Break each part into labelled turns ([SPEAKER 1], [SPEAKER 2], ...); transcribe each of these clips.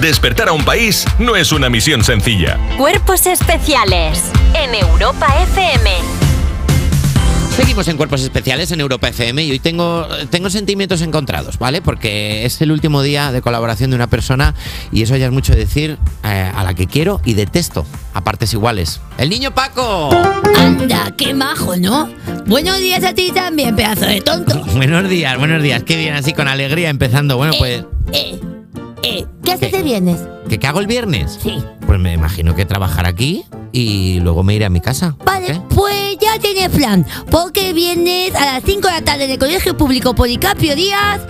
[SPEAKER 1] Despertar a un país no es una misión sencilla.
[SPEAKER 2] Cuerpos especiales en Europa FM.
[SPEAKER 3] Seguimos en Cuerpos Especiales en Europa FM y hoy tengo, tengo sentimientos encontrados, ¿vale? Porque es el último día de colaboración de una persona y eso ya es mucho decir eh, a la que quiero y detesto, a partes iguales. ¡El niño Paco!
[SPEAKER 4] Anda, qué majo, ¿no? Buenos días a ti también, pedazo de tonto.
[SPEAKER 3] buenos días, buenos días. Qué bien, así con alegría empezando. Bueno, pues...
[SPEAKER 4] Eh, eh, ¿qué haces
[SPEAKER 3] ¿Qué?
[SPEAKER 4] de viernes?
[SPEAKER 3] ¿Qué, qué hago el viernes?
[SPEAKER 4] Sí.
[SPEAKER 3] Pues me imagino que trabajar aquí y luego me iré a mi casa.
[SPEAKER 4] Vale,
[SPEAKER 3] ¿Qué?
[SPEAKER 4] pues ya tienes plan. Porque vienes a las 5 de la tarde en el Colegio Público Policarpio Díaz.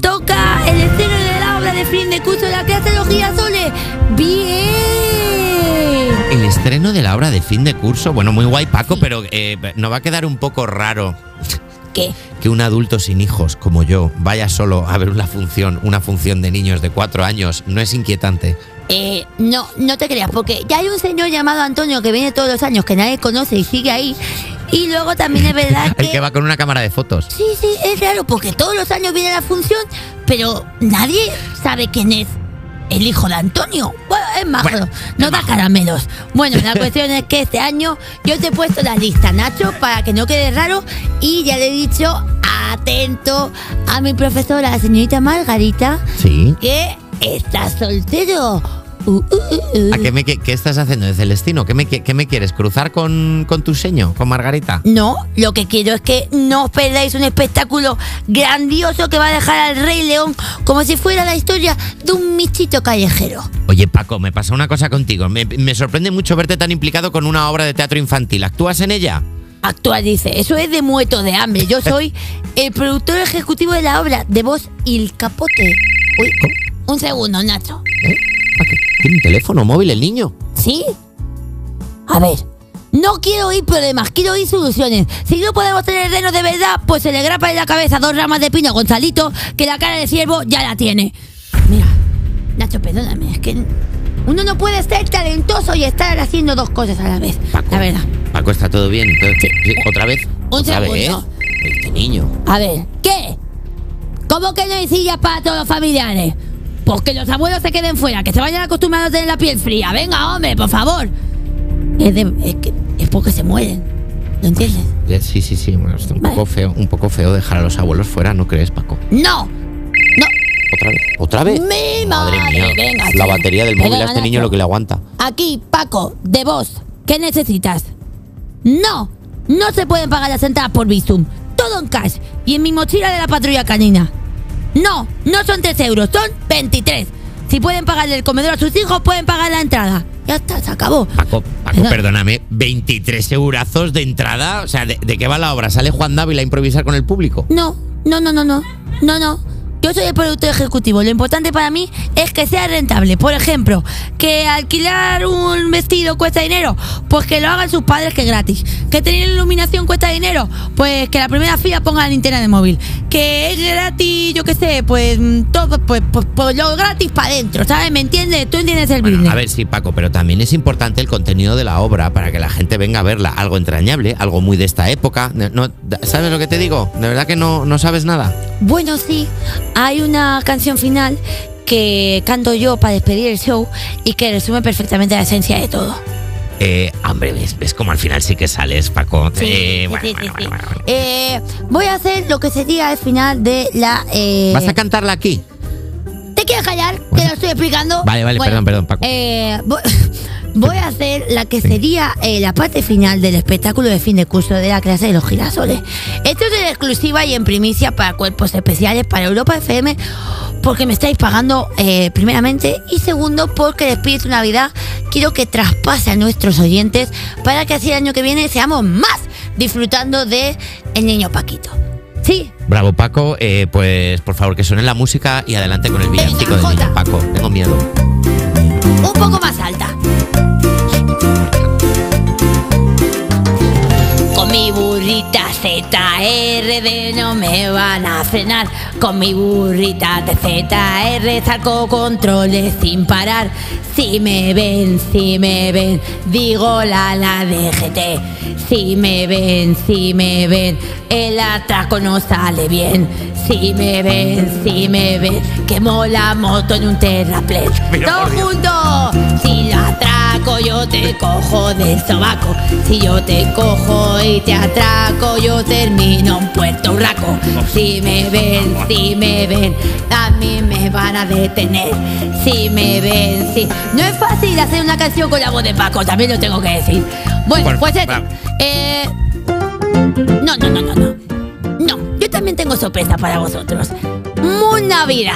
[SPEAKER 4] Toca el estreno de la obra de fin de curso de la clase de los girasoles. ¡Bien!
[SPEAKER 3] El estreno de la obra de fin de curso, bueno, muy guay Paco, pero eh, no va a quedar un poco raro
[SPEAKER 4] ¿Qué?
[SPEAKER 3] que un adulto sin hijos como yo vaya solo a ver una función, una función de niños de cuatro años, no es inquietante.
[SPEAKER 4] Eh, no, no te creas, porque ya hay un señor llamado Antonio que viene todos los años, que nadie conoce y sigue ahí. Y luego también es verdad
[SPEAKER 3] El que va con una cámara de fotos.
[SPEAKER 4] Sí, sí, es raro porque todos los años viene la función, pero nadie sabe quién es el hijo de Antonio. Bueno, es majo,
[SPEAKER 3] Bueno,
[SPEAKER 4] no
[SPEAKER 3] es
[SPEAKER 4] da
[SPEAKER 3] majo.
[SPEAKER 4] caramelos. Bueno, la cuestión es que este año yo te he puesto la lista, Nacho, para que no quede raro. Y ya le he dicho, atento a mi profesora, la señorita Margarita,
[SPEAKER 3] Sí.
[SPEAKER 4] que está soltero. Uh, uh, uh.
[SPEAKER 3] ¿A qué, me, qué, qué estás haciendo de Celestino? ¿Qué me, qué, qué me quieres? ¿Cruzar con, con tu seño, con Margarita?
[SPEAKER 4] No, lo que quiero es que no os perdáis un espectáculo grandioso que va a dejar al Rey León como si fuera la historia de un michito callejero.
[SPEAKER 3] Oye, Paco, me pasa una cosa contigo. Me, me sorprende mucho verte tan implicado con una obra de teatro infantil. ¿Actúas en ella?
[SPEAKER 4] Actual dice, eso es de muerto de hambre. Yo soy el productor ejecutivo de la obra, de voz y el capote. Uy, un segundo, Nacho.
[SPEAKER 3] ¿Eh? ¿Tiene un teléfono móvil el niño?
[SPEAKER 4] ¿Sí? A ver, no quiero oír problemas, quiero oír soluciones. Si no podemos tener renos de verdad, pues se le grapa en la cabeza dos ramas de pino a Gonzalito, que la cara de ciervo ya la tiene. Mira, Nacho, perdóname, es que uno no puede ser talentoso y estar haciendo dos cosas a la vez.
[SPEAKER 3] Paco.
[SPEAKER 4] La verdad.
[SPEAKER 3] Paco, ¿está todo bien? ¿Sí? ¿Otra vez?
[SPEAKER 4] Un
[SPEAKER 3] ¿Otra
[SPEAKER 4] segundo.
[SPEAKER 3] vez? Este niño.
[SPEAKER 4] A ver, ¿qué? ¿Cómo que no hay sillas para todos los familiares? Pues que los abuelos se queden fuera, que se vayan acostumbrados a tener la piel fría. Venga, hombre, por favor. Es, de- es que es porque se mueren. ¿Lo entiendes?
[SPEAKER 3] Sí, sí, sí. Bueno, es un
[SPEAKER 4] Vale.
[SPEAKER 3] poco feo, un poco feo dejar a los abuelos fuera, ¿no crees, Paco?
[SPEAKER 4] ¡No! ¡No!
[SPEAKER 3] ¿Otra vez? ¿Otra vez?
[SPEAKER 4] Mi
[SPEAKER 3] Madre
[SPEAKER 4] madre,
[SPEAKER 3] mía.
[SPEAKER 4] venga,
[SPEAKER 3] la batería del móvil a este niño lo que le aguanta.
[SPEAKER 4] Aquí, Paco, de vos. ¿Qué necesitas? No, no se pueden pagar las entradas por Bizum. Todo en cash. Y en mi mochila de la patrulla canina. No, no son 3 euros, son 23. Si pueden pagarle el comedor a sus hijos, pueden pagar la entrada. Ya está, se acabó.
[SPEAKER 3] Paco, perdóname, 23 eurazos de entrada. O sea, ¿de, de qué va la obra? ¿Sale Juan Dávila a improvisar con el público?
[SPEAKER 4] No, no, no, no, no. No, no. Yo soy el productor ejecutivo. Lo importante para mí es que sea rentable. Por ejemplo, que alquilar un vestido cuesta dinero, pues que lo hagan sus padres que es gratis. Que tener iluminación cuesta dinero, pues que la primera fila ponga la linterna de móvil. Que es gratis, yo qué sé, pues mm, todo, pues, pues, pues lo gratis para adentro, ¿sabes? ¿Me entiendes? Tú entiendes el
[SPEAKER 3] Bueno,
[SPEAKER 4] business.
[SPEAKER 3] a ver, sí, Paco, pero también es importante el contenido de la obra para que la gente venga a verla. Algo entrañable, algo muy de esta época. No- ¿Sabes lo que te digo? ¿De verdad que no, no sabes nada?
[SPEAKER 4] Bueno, sí, hay una canción final que canto yo para despedir el show y que resume perfectamente la esencia de todo.
[SPEAKER 3] Eh, hombre, ves, ves como al final sí que sales, Paco.
[SPEAKER 4] Voy a hacer lo que sería el final de la... eh,
[SPEAKER 3] ¿Vas a cantarla aquí?
[SPEAKER 4] ¿Te quieres callar? Que
[SPEAKER 3] Bueno.
[SPEAKER 4] lo estoy explicando.
[SPEAKER 3] Vale, vale, perdón, perdón, Paco.
[SPEAKER 4] eh, voy, voy a hacer la que sería eh, la parte final del espectáculo de fin de curso de la clase de los girasoles. Esto es en exclusiva y en primicia para cuerpos especiales para Europa FM porque me estáis pagando eh, primeramente y segundo porque el espíritu Navidad quiero que traspase a nuestros oyentes para que así el año que viene seamos más disfrutando de El Niño Paquito. Sí,
[SPEAKER 3] Bravo, Paco. Eh, pues por favor, que suene la música y adelante con el villancico del niño Paco. Tengo miedo.
[SPEAKER 4] un poco más alta. No me van a frenar. Con mi burrita de ZR saco controles sin parar. Si me ven, si me ven, digo la la de GT. Si me ven, si me ven, el atraco no sale bien. Si me ven, si me ven, quemo la moto en un terraplén. ¡Todo mundo! Si lo atraco, yo te cojo del sobaco. Si yo te cojo y te atraco, yo termino en Puerto Urraco. Si me ven, si me ven, a mí me van a detener. Si me ven, si. No es fácil hacer una canción con la voz de Paco, también lo tengo que decir. Bueno, pues este, eh, no, no, no, no, no. No, yo también tengo sorpresa para vosotros. Muy Navidad.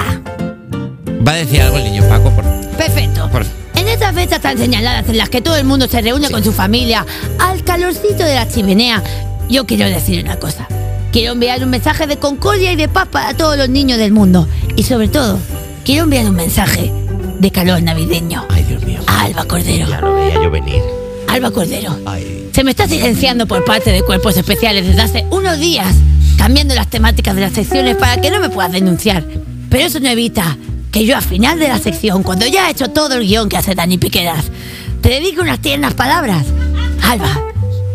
[SPEAKER 3] Va a decir algo el niño Paco. Por...
[SPEAKER 4] Perfecto.
[SPEAKER 3] Por-
[SPEAKER 4] En estas fechas tan señaladas en las que todo el mundo se reúne con su familia al calorcito de la chimenea, yo quiero decir una cosa. Quiero enviar un mensaje de concordia y de paz para todos los niños del mundo. Y sobre todo, quiero enviar un mensaje de calor navideño
[SPEAKER 3] Ay, Dios mío.
[SPEAKER 4] a Alba Cordero.
[SPEAKER 3] Ya lo veía yo venir.
[SPEAKER 4] Alba Cordero.
[SPEAKER 3] Ay.
[SPEAKER 4] Se me está silenciando por parte de cuerpos especiales desde hace unos días, cambiando las temáticas de las secciones para que no me puedas denunciar. Pero eso no evita que yo al final de la sección, cuando ya he hecho todo el guion que hace Dani Piqueras, te dedique unas tiernas palabras. Alba,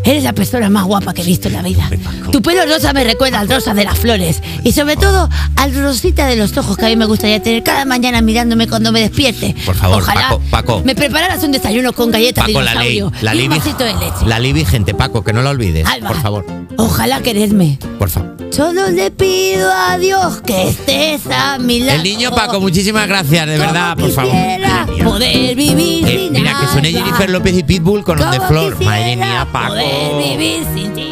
[SPEAKER 4] eres la persona más guapa que he visto en la vida. Tu pelo rosa me recuerda al rosa de las flores y sobre todo al rosita de los ojos que a mí me gustaría tener cada mañana mirándome cuando me despierte.
[SPEAKER 3] Por favor,
[SPEAKER 4] Ojalá
[SPEAKER 3] Paco, Paco.
[SPEAKER 4] me prepararas un desayuno con galletas
[SPEAKER 3] Paco,
[SPEAKER 4] de
[SPEAKER 3] la ley. La
[SPEAKER 4] y un vasito de leche.
[SPEAKER 3] la ley vigente, Paco, que no la olvides.
[SPEAKER 4] Alba,
[SPEAKER 3] Por favor.
[SPEAKER 4] Ojalá quererme.
[SPEAKER 3] Por favor.
[SPEAKER 4] Solo le pido a Dios que estés a mi lado.
[SPEAKER 3] El niño Paco, muchísimas gracias, de
[SPEAKER 4] Como
[SPEAKER 3] verdad, por favor.
[SPEAKER 4] Poder vivir
[SPEAKER 3] Eh,
[SPEAKER 4] sin
[SPEAKER 3] mira, que suene. Jennifer López y Pitbull con On the Floor. Madre mía, Paco.
[SPEAKER 4] Poder vivir sin ti.